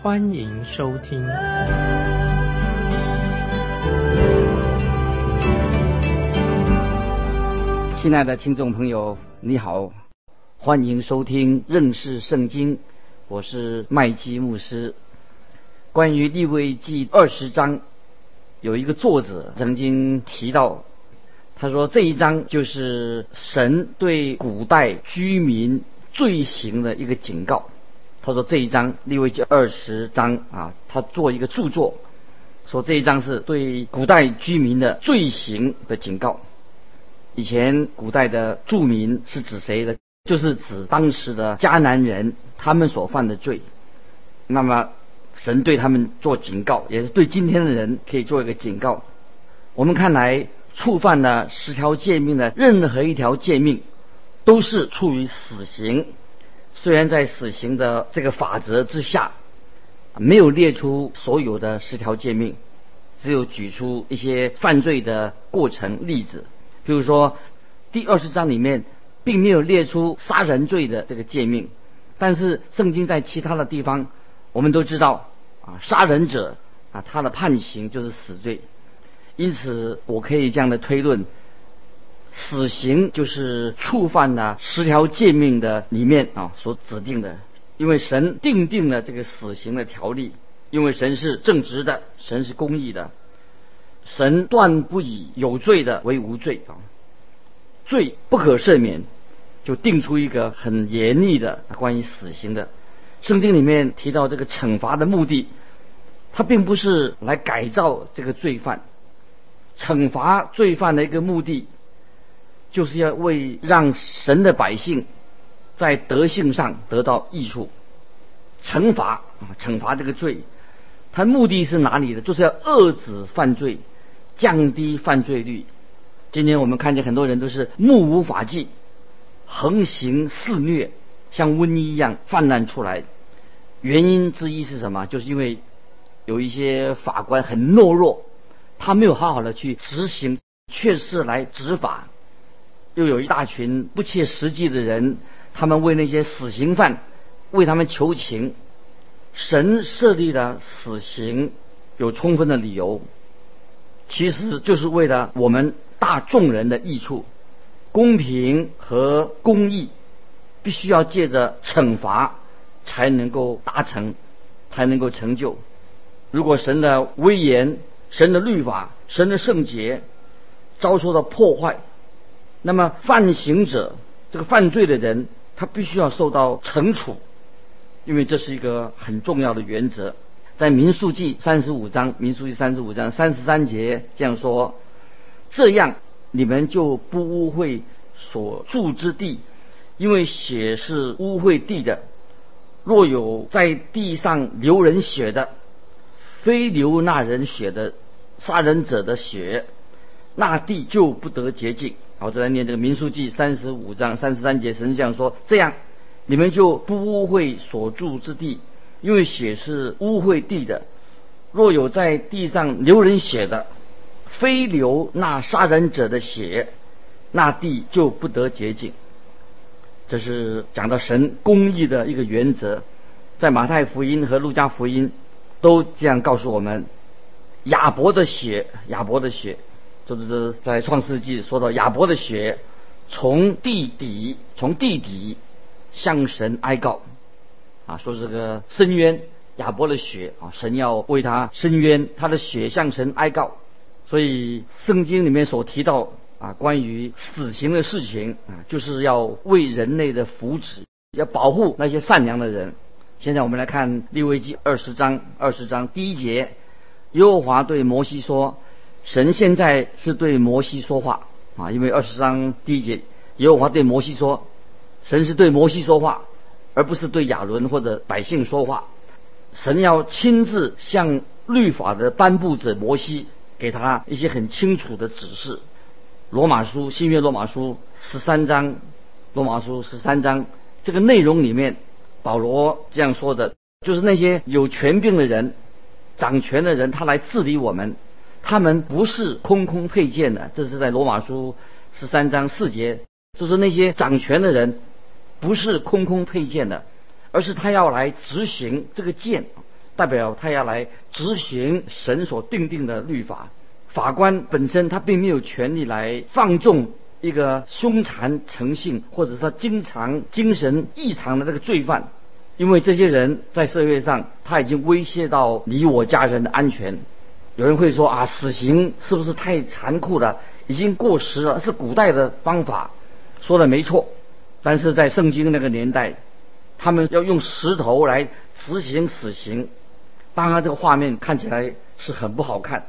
欢迎收听。亲爱的听众朋友，你好。欢迎收听认识圣经，我是麦基牧师。关于利未记二十章，有一个作者曾经提到，他说这一章就是神对古代居民罪行的一个警告。他说这一章利未记二十章啊，他做一个著作，说这一章是对古代居民的罪行的警告。以前古代的著民是指谁的？就是指当时的迦南人，他们所犯的罪。那么，神对他们做警告，也是对今天的人可以做一个警告。我们看来，触犯了十条诫命的任何一条诫命，都是处于死刑。虽然在死刑的这个法则之下，没有列出所有的十条诫命，只有举出一些犯罪的过程例子。比如说，第二十章里面。并没有列出杀人罪的这个诫命，但是圣经在其他的地方，我们都知道啊，杀人者啊，他的判刑就是死罪。因此，我可以这样的推论：死刑就是触犯了十条诫命的里面啊所指定的。因为神定定了这个死刑的条例，因为神是正直的，神是公义的，神断不以有罪的为无罪啊，罪不可赦免。就定出一个很严厉的关于死刑的，圣经里面提到这个惩罚的目的，它并不是来改造这个罪犯，惩罚罪犯的一个目的，就是要为让神的百姓在德性上得到益处。惩罚啊，惩罚这个罪，它目的是哪里的？就是要遏制犯罪，降低犯罪率。今天我们看见很多人都是目无法纪。横行肆虐，像瘟疫一样泛滥出来。原因之一是什么？就是因为有一些法官很懦弱，他没有好好的去执行，确实来执法。又有一大群不切实际的人，他们为那些死刑犯为他们求情。神设立的死刑有充分的理由，其实就是为了我们大众人的益处。公平和公义必须要借着惩罚才能够达成，才能够成就。如果神的威严、神的律法、神的圣洁遭受到破坏，那么犯行者这个犯罪的人，他必须要受到惩处，因为这是一个很重要的原则。在民数记三十五章，民数记三十五章三十三节这样说：这样。你们就不污秽所住之地，因为血是污秽地的。若有在地上流人血的，非流那人血的杀人者的血，那地就不得洁净。好，再来念这个民数记三十五章三十三节，神这样说：这样你们就不污秽所住之地，因为血是污秽地的。若有在地上流人血的，非流那杀人者的血，那地就不得洁净。这是讲到神公义的一个原则，在马太福音和路加福音都这样告诉我们：亚伯的血，亚伯的血，就是在创世纪说到亚伯的血从地底，从地底向神哀告，啊，说这个深渊，亚伯的血啊，神要为他伸冤，他的血向神哀告。所以圣经里面所提到啊，关于死刑的事情啊，就是要为人类的福祉，要保护那些善良的人。现在我们来看利未记二十章二十章第一节，耶和华对摩西说：“神现在是对摩西说话啊，因为二十章第一节，耶和华对摩西说，神是对摩西说话，而不是对亚伦或者百姓说话。神要亲自向律法的颁布者摩西给他一些很清楚的指示。罗马书新约罗马书十三章，罗马书十三章这个内容里面，保罗这样说的，就是那些有权柄的人、掌权的人，他来治理我们，他们不是空空佩剑的。这是在罗马书十三章四节，就是那些掌权的人不是空空佩剑的，而是他要来执行这个剑，代表他要来执行神所定定的律法。法官本身他并没有权利来放纵一个凶残成性或者说经常精神异常的那个罪犯，因为这些人在社会上他已经威胁到你我家人的安全。有人会说啊，死刑是不是太残酷了？已经过时了，是古代的方法，说的没错。但是在圣经那个年代，他们要用石头来执行死刑，当然这个画面看起来是很不好看。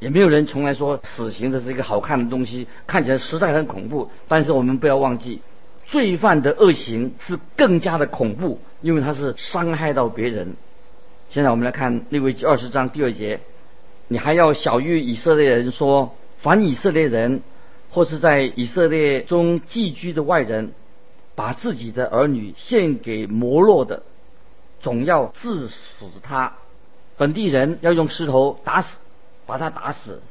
也没有人从来说死刑这是一个好看的东西，看起来实在很恐怖。但是我们不要忘记，罪犯的恶行是更加的恐怖，因为他是伤害到别人。现在我们来看利未记二十章第二节，你还要小谕以色列人说：凡以色列人或是在以色列中寄居的外人，把自己的儿女献给摩洛的，总要致死他。本地人要用石头打死。把他打死。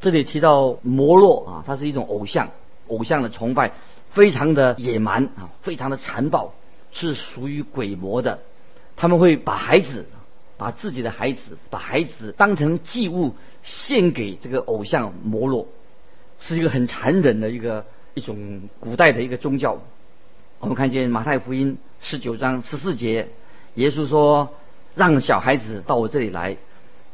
这里提到摩洛啊，它是一种偶像，偶像的崇拜非常的野蛮啊，非常的残暴，是属于鬼魔的。他们会把孩子，把自己的孩子，把孩子当成祭物献给这个偶像摩洛，是一个很残忍的一个一种古代的一个宗教。我们看见马太福音十九章十四节，耶稣说：“让小孩子到我这里来。”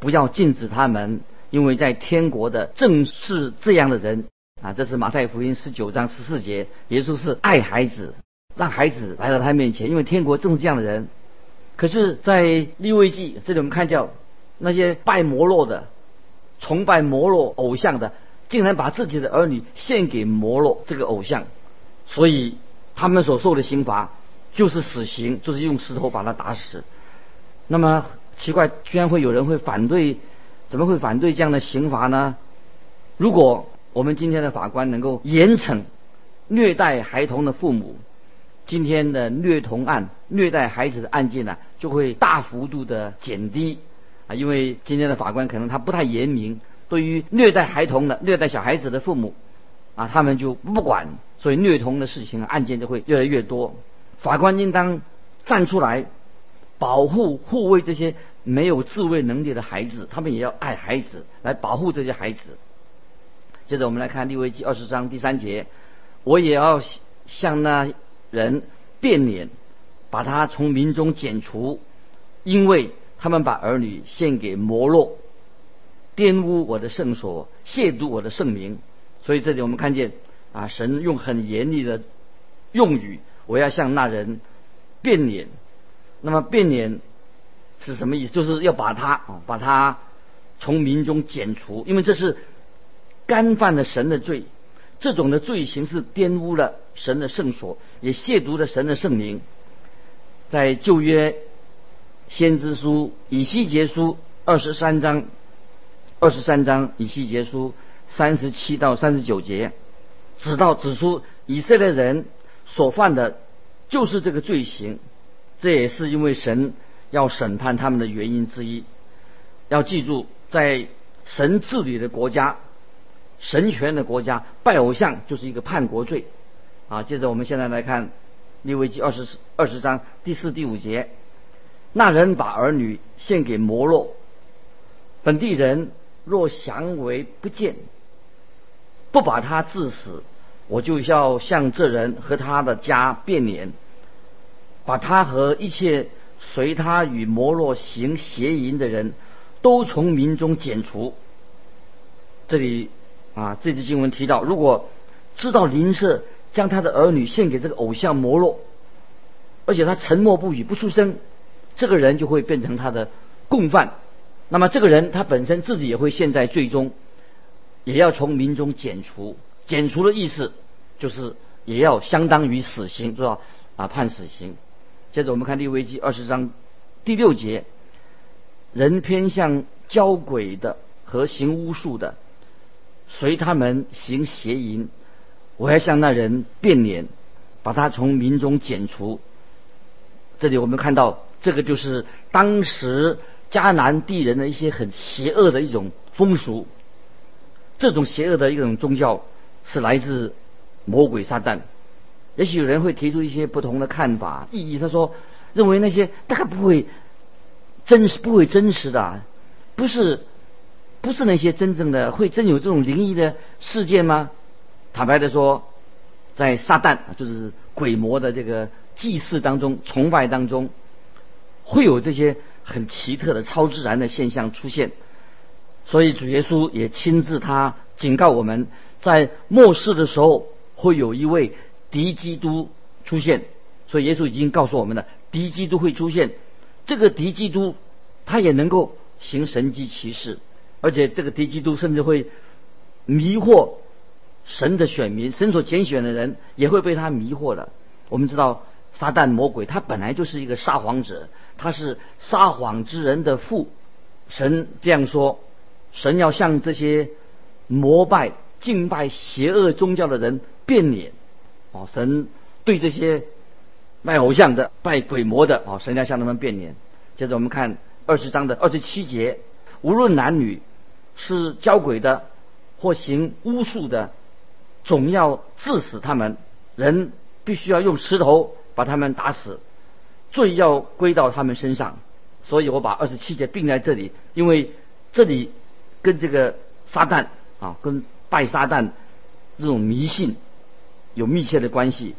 不要禁止他们，因为在天国的正是这样的人啊！这是马太福音十九章十四节，耶稣是爱孩子，让孩子来到他面前，因为天国正是这样的人。可是，在利未记这里，我们看到那些拜摩洛的、崇拜摩洛偶像的，竟然把自己的儿女献给摩洛这个偶像，所以他们所受的刑罚就是死刑，就是用石头把他打死。那么。奇怪，居然会有人会反对？怎么会反对这样的刑罚呢？如果我们今天的法官能够严惩虐待孩童的父母，今天的虐童案、虐待孩子的案件呢，就会大幅度的减低啊！因为今天的法官可能他不太严明，对于虐待孩童的、虐待小孩子的父母啊，他们就不管，所以虐童的事情案件就会越来越多。法官应当站出来。保护护卫这些没有自卫能力的孩子，他们也要爱孩子，来保护这些孩子。接着我们来看利未记二十章第三节，我也要向那人变脸，把他从民中剪除，因为他们把儿女献给摩洛，玷污我的圣所，亵渎我的圣名。所以这里我们看见啊，神用很严厉的用语，我要向那人变脸。那么变脸是什么意思？就是要把他啊，把他从民中剪除，因为这是干犯了神的罪。这种的罪行是玷污了神的圣所，也亵渎了神的圣名。在旧约先知书以西结书二十三章，二十三章以西结书三十七到三十九节，指到指出以色列人所犯的就是这个罪行。这也是因为神要审判他们的原因之一。要记住，在神治理的国家、神权的国家，拜偶像就是一个叛国罪。啊，接着我们现在来看利未记二十二十章第四、第五节：那人把儿女献给摩洛，本地人若降为不见，不把他致死，我就要向这人和他的家变脸。把他和一切随他与摩洛行邪淫的人都从民中剪除。这里啊，这支经文提到，如果知道邻舍将他的儿女献给这个偶像摩洛，而且他沉默不语不出声，这个人就会变成他的共犯。那么这个人他本身自己也会陷在最终，也要从民中剪除。剪除的意思就是也要相当于死刑，知道啊，判死刑。接着我们看利未记二十章第六节，人偏向交鬼的和行巫术的，随他们行邪淫。我要向那人变脸，把他从民中剪除。这里我们看到，这个就是当时迦南地人的一些很邪恶的一种风俗。这种邪恶的一种宗教是来自魔鬼撒旦。也许有人会提出一些不同的看法、意义。他说，认为那些大概不会真实，不会真实的，不是不是那些真正的会真有这种灵异的事件吗？坦白的说，在撒旦就是鬼魔的这个祭祀当中、崇拜当中，会有这些很奇特的超自然的现象出现。所以主耶稣也亲自他警告我们，在末世的时候会有一位敌基督出现。所以耶稣已经告诉我们了，敌基督会出现。这个敌基督他也能够行神迹奇事，而且这个敌基督甚至会迷惑。神的选民，神所拣选的人也会被他迷惑的。我们知道，撒旦魔鬼他本来就是一个撒谎者，他是撒谎之人的父。神这样说：神要向这些膜拜、敬拜邪恶宗教的人变脸。哦，神对这些拜偶像的、拜鬼魔的，哦，神要向他们变脸。接着我们看二十章的二十七节：无论男女，是交鬼的或行巫术的。总要致死他们，人必须要用石头把他们打死，罪要归到他们身上。所以我把二十七节并在这里，因为这里跟这个撒旦啊，跟拜撒旦这种迷信有密切的关系。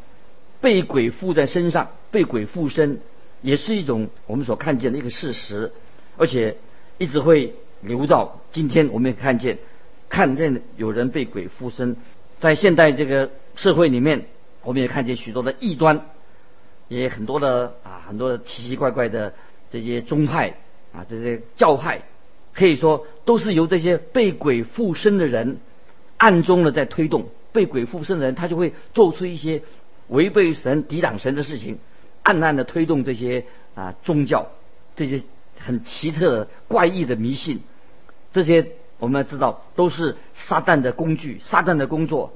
被鬼附在身上，被鬼附身，也是一种我们所看见的一个事实，而且一直会留到今天。我们也看见，看见有人被鬼附身。在现代这个社会里面，我们也看见许多的异端，也很多的啊，很多的奇奇怪怪的这些宗派啊，这些教派，可以说都是由这些被鬼附身的人暗中的在推动。被鬼附身的人，他就会做出一些违背神、抵挡神的事情，暗暗的推动这些啊宗教，这些很奇特怪异的迷信，这些。我们要知道，都是撒旦的工具，撒旦的工作。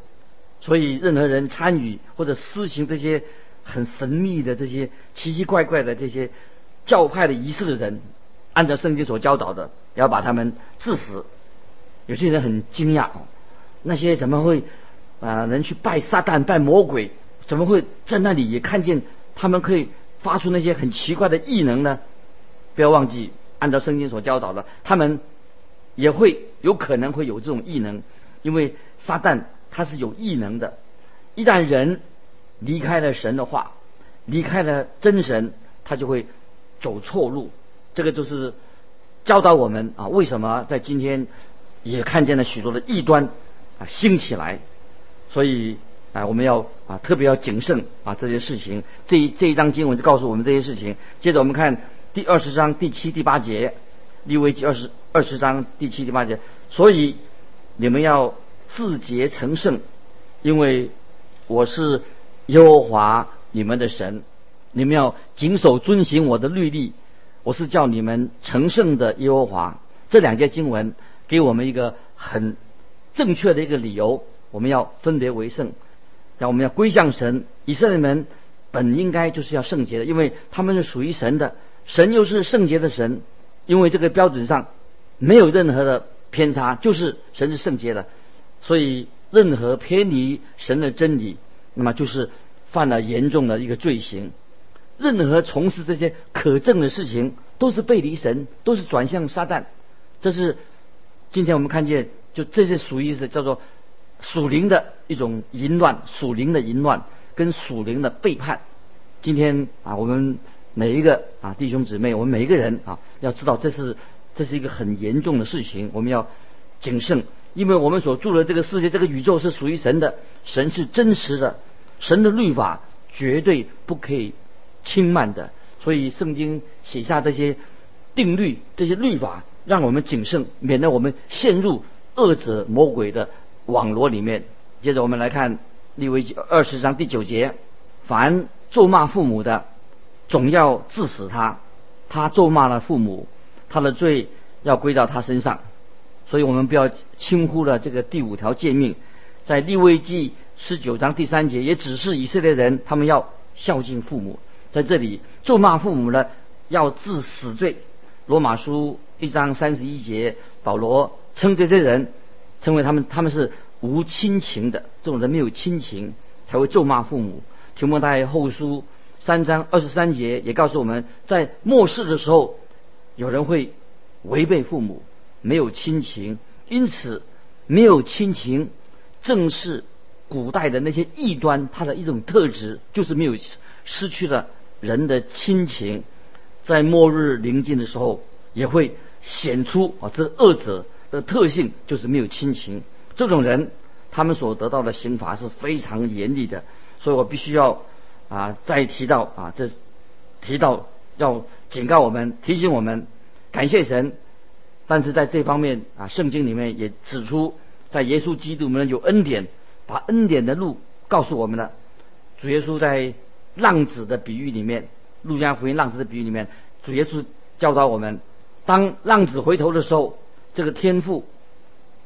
所以，任何人参与或者施行这些很神秘的、这些奇奇怪怪的这些教派的仪式的人，按照圣经所教导的，要把他们致死。有些人很惊讶，那些怎么会啊能去拜撒旦、拜魔鬼？怎么会在那里也看见他们可以发出那些很奇怪的异能呢？不要忘记，按照圣经所教导的，他们。也会有可能会有这种异能，因为撒旦他是有异能的。一旦人离开了神的话，离开了真神，他就会走错路。这个就是教导我们啊，为什么在今天也看见了许多的异端啊兴起来。所以啊，我们要啊特别要谨慎啊这些事情。这一这一章经文就告诉我们这些事情。接着我们看第二十章第七、第八节。利未记二十二十章第七第八节，所以你们要自洁成圣，因为我是耶和华你们的神，你们要谨守遵行我的律例，我是叫你们成圣的耶和华。这两节经文给我们一个很正确的一个理由，我们要分别为圣，让我们要归向神。以色列人本应该就是要圣洁的，因为他们是属于神的，神又是圣洁的神。因为这个标准上没有任何的偏差，就是神是圣洁的，所以任何偏离神的真理，那么就是犯了严重的一个罪行。任何从事这些可证的事情，都是背离神，都是转向撒旦。这是今天我们看见，就这些属于是叫做属灵的一种淫乱，属灵的淫乱跟属灵的背叛。今天啊，我们。每一个啊弟兄姊妹，我们每一个人啊，要知道这是这是一个很严重的事情，我们要谨慎，因为我们所住的这个世界，这个宇宙是属于神的，神是真实的，神的律法绝对不可以轻慢的，所以圣经写下这些定律、这些律法，让我们谨慎，免得我们陷入恶者魔鬼的网罗里面。接着我们来看利未二十章第九节：凡咒骂父母的。总要治死他，他咒骂了父母，他的罪要归到他身上。所以我们不要轻忽了这个第五条诫命，在利未记十九章第三节也只是以色列人，他们要孝敬父母。在这里咒骂父母呢，要治死罪。罗马书一章三十一节，保罗称这些人，称为他们他们是无亲情的，这种人没有亲情才会咒骂父母。提摩太后书三章二十三节也告诉我们在末世的时候，有人会违背父母。没有亲情，因此没有亲情，正是古代的那些异端它的一种特质，就是没有失去了人的亲情，在末日临近的时候，也会显出啊这恶者的特性，就是没有亲情。这种人，他们所得到的刑罚是非常严厉的，所以我必须要啊再提到啊这提到要警告我们，提醒我们，感谢神。但是在这方面啊，圣经里面也指出，在耶稣基督里面有恩典，把恩典的路告诉我们了。主耶稣在浪子的比喻里面，路加福音浪子的比喻里面，主耶稣教导我们，当浪子回头的时候，这个天父，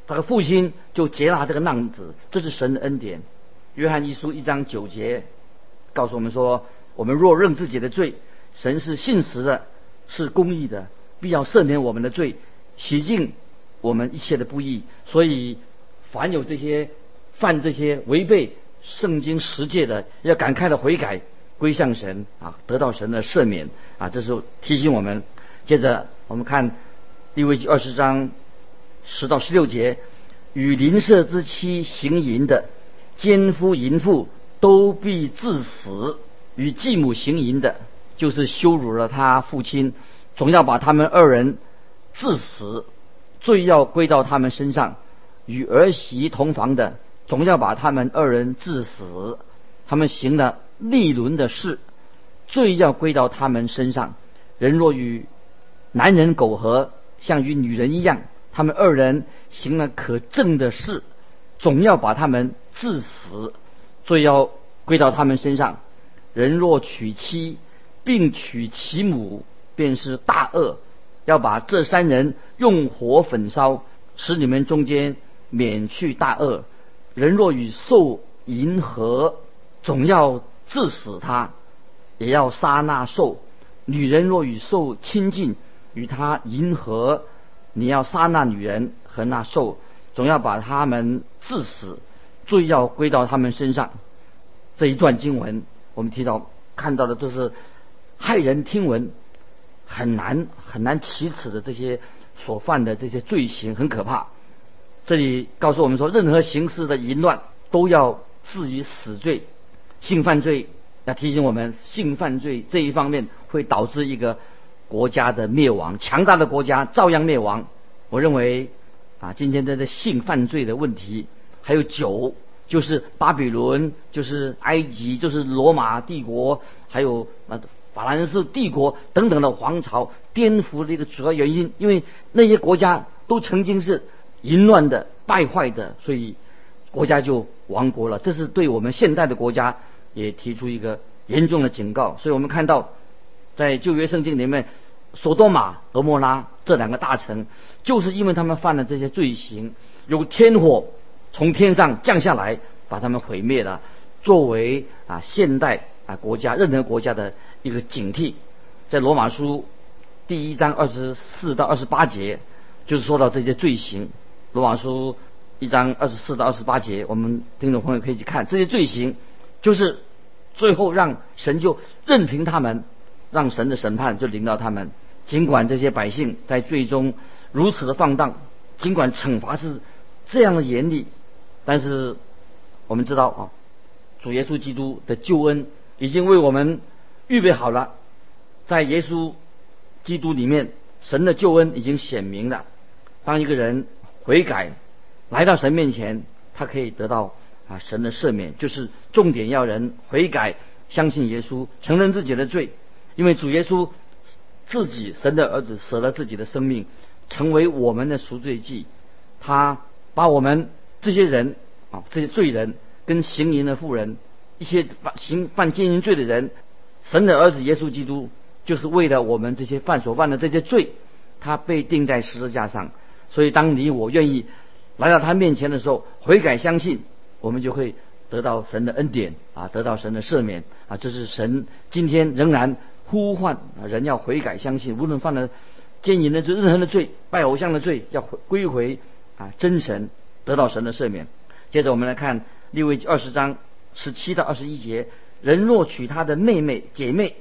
他的父亲就接纳这个浪子，这是神的恩典。约翰一书一章九节告诉我们说，我们若认自己的罪，神是信实的，是公义的，必要赦免我们的罪。洗净我们一切的不义，所以凡有这些犯这些违背圣经十诫的，要赶快的悔改，归向神啊，得到神的赦免啊。这是提醒我们。接着我们看利未记二十章十到十六节：与邻舍之妻行淫的，奸夫淫妇都必致死；与继母行淫的，就是羞辱了他父亲，总要把他们二人。致死，罪要归到他们身上；与儿媳同房的，总要把他们二人致死。他们行了逆伦的事，罪要归到他们身上。人若与男人苟合，像与女人一样，他们二人行了可憎的事，总要把他们致死。罪要归到他们身上。人若娶妻，并娶其母，便是大恶。要把这三人用火焚烧，使你们中间免去大恶。人若与兽迎合，总要致死他，也要杀那兽。女人若与兽亲近，与他迎合，你要杀那女人和那兽，总要把他们致死，罪要归到他们身上。这一段经文，我们提到看到的都是骇人听闻。很难很难启齿的这些所犯的这些罪行很可怕。这里告诉我们说，任何形式的淫乱都要置于死罪。性犯罪要提醒我们，性犯罪这一方面会导致一个国家的灭亡，强大的国家照样灭亡。我认为啊，今天这个性犯罪的问题，还有酒，就是巴比伦，就是埃及，就是罗马帝国，还有啊。法兰西帝国等等的皇朝颠覆的一个主要原因，因为那些国家都曾经是淫乱的、败坏的，所以国家就亡国了。这是对我们现代的国家也提出一个严重的警告。所以我们看到，在旧约圣经里面，索多玛、俄摩拉这两个大城，就是因为他们犯了这些罪行，有天火从天上降下来，把他们毁灭了。作为啊现代啊国家任何国家的。一个警惕，在罗马书第一章二十四到二十八节，就是说到这些罪行。罗马书一章二十四到二十八节，我们听众朋友可以去看这些罪行，就是最后让神就任凭他们，让神的审判就临到他们。尽管这些百姓在最终如此的放荡，尽管惩罚是这样的严厉，但是我们知道啊，主耶稣基督的救恩已经为我们。预备好了，在耶稣基督里面，神的救恩已经显明了。当一个人悔改，来到神面前，他可以得到啊神的赦免。就是重点要人悔改，相信耶稣，承认自己的罪。因为主耶稣自己神的儿子舍了自己的生命，成为我们的赎罪祭。他把我们这些人啊这些罪人，跟行淫的妇人，一些犯行犯奸淫罪的人。神的儿子耶稣基督，就是为了我们这些犯所犯的这些罪，他被钉在十字架上。所以，当你我愿意来到他面前的时候，悔改相信，我们就会得到神的恩典啊，得到神的赦免啊。这是神今天仍然呼唤人要悔改相信，无论犯了奸淫的罪、任何的罪、拜偶像的罪，要归回啊真神，得到神的赦免。接着我们来看利未二十章十七到二十一节：人若娶他的妹妹、姐妹，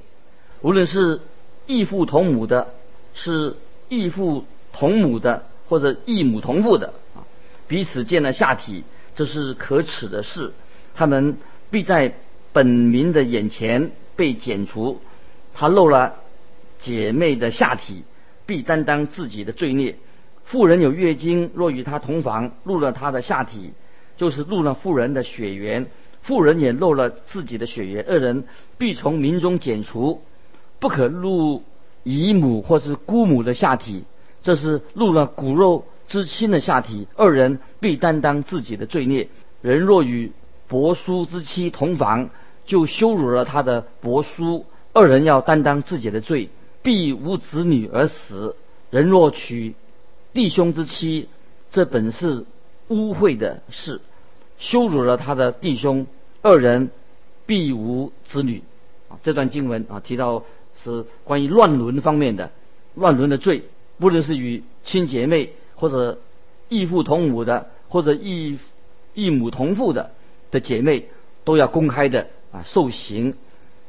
无论是异父同母的，是异父同母的。或者异母同父的啊，彼此见了下体，这是可耻的事。他们必在本民的眼前被剪除。他漏了姐妹的下体，必担当自己的罪孽。妇人有月经，若与他同房，露了他的下体，就是露了妇人的血缘。妇人也露了自己的血缘，二人必从民中剪除，不可露姨母或是姑母的下体。这是露了骨肉之亲的下体，二人必担当自己的罪孽。人若与伯叔之妻同房，就羞辱了他的伯叔，二人要担当自己的罪，必无子女而死。人若娶弟兄之妻，这本是污秽的事，羞辱了他的弟兄，二人必无子女。啊，这段经文啊提到是关于乱伦方面的乱伦的罪。不论是与亲姐妹，或者异父同母的，或者异异母同父的的姐妹，都要公开的啊受刑，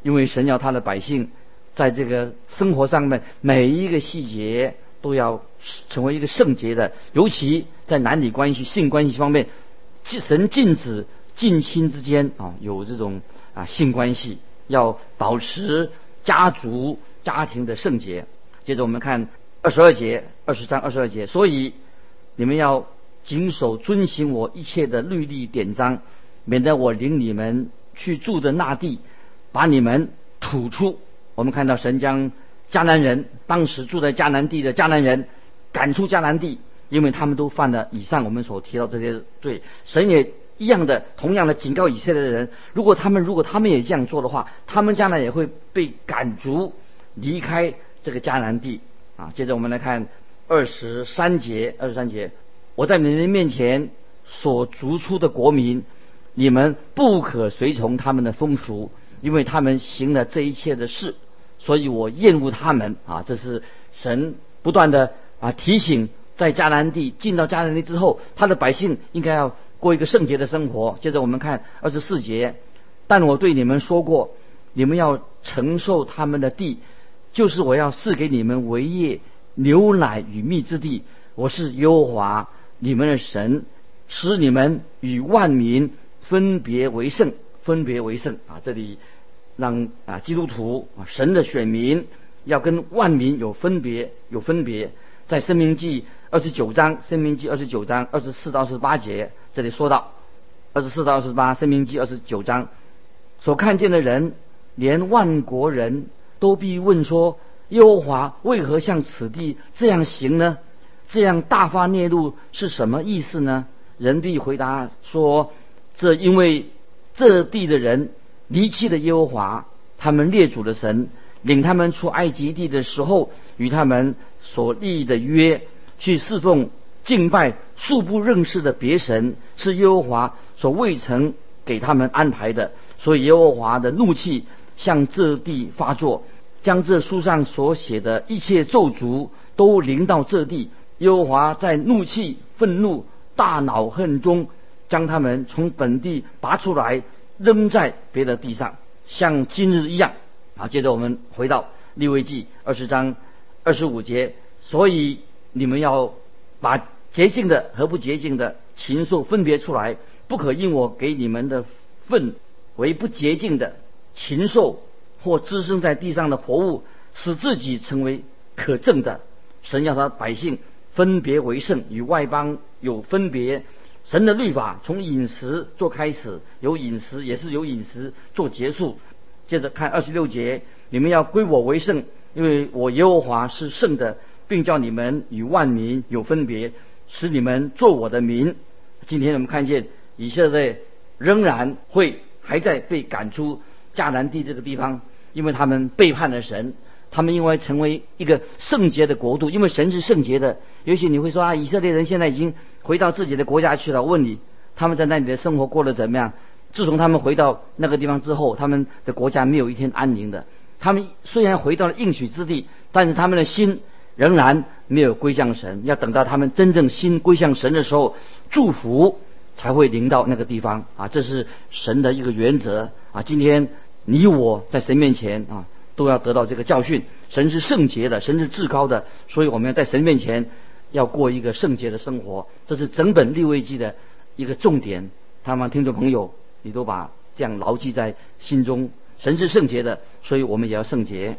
因为神要他的百姓在这个生活上面每一个细节都要成为一个圣洁的，尤其在男女关系、性关系方面，神禁止近亲之间啊有这种啊性关系，要保持家族家庭的圣洁。接着我们看。二十二节，二十章二十二节，所以你们要谨守遵行我一切的律例典章，免得我领你们去住的那地，把你们吐出。我们看到神将迦南人，当时住在迦南地的迦南人赶出迦南地，因为他们都犯了以上我们所提到这些罪。神也一样的，同样的警告以色列的人，如果他们如果他们也这样做的话，他们将来也会被赶逐离开这个迦南地。啊，接着我们来看二十三节。二十三节，我在你们面前所逐出的国民，你们不可随从他们的风俗，因为他们行了这一切的事，所以我厌恶他们。啊，这是神不断的啊提醒，在迦南地进到迦南地之后，他的百姓应该要过一个圣洁的生活。接着我们看二十四节，但我对你们说过，你们要承受他们的地。就是我要赐给你们为业牛奶与蜜之地，我是耶和华你们的神，使你们与万民分别为圣，分别为圣啊！这里让啊基督徒啊神的选民要跟万民有分别，有分别。在生命记二十九章，生命记二十九章二十四到二十八节，这里说到二十四到二十八，生命记二十九章所看见的人，连万国人。都必问说：耶和华为何向此地这样行呢？这样大发孽怒是什么意思呢？人必回答说：这因为这地的人离弃的耶和华，他们列祖的神，领他们出埃及地的时候，与他们所立的约，去侍奉敬拜素不认识的别神，是耶和华所未曾给他们安排的。所以耶和华的怒气。向这地发作，将这书上所写的一切咒诅都临到这地。耶和华在怒气、愤怒、大恼恨中，将他们从本地拔出来，扔在别的地上，像今日一样。好，接着我们回到利未记二十章二十五节。所以你们要把洁净的和不洁净的禽兽分别出来，不可因我给你们的粪为不洁净的。禽兽或滋生在地上的活物，使自己成为可憎的。神要他百姓分别为圣，与外邦有分别。神的律法从饮食做开始，有饮食也是有饮食做结束。接着看二十六节，你们要归我为圣，因为我耶和华是圣的，并叫你们与万民有分别，使你们做我的民。今天我们看见以色列仍然会还在被赶出。迦南地这个地方，因为他们背叛了神，他们因为成为一个圣洁的国度，因为神是圣洁的。也许你会说啊，以色列人现在已经回到自己的国家去了。问你，他们在那里的生活过得怎么样？自从他们回到那个地方之后，他们的国家没有一天安宁的。他们虽然回到了应许之地，但是他们的心仍然没有归向神。要等到他们真正心归向神的时候，祝福才会临到那个地方啊！这是神的一个原则啊！今天你我在神面前啊，都要得到这个教训。神是圣洁的，神是至高的，所以我们要在神面前要过一个圣洁的生活。这是整本立位记的一个重点。他们听众朋友。你都把这样牢记在心中。神是圣洁的，所以我们也要圣洁。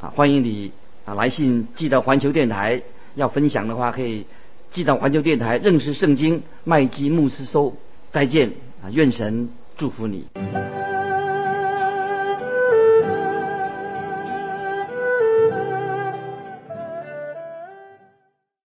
啊，欢迎你啊来信寄到环球电台。要分享的话，可以寄到环球电台认识圣经麦基牧师收。再见啊，愿神祝福你。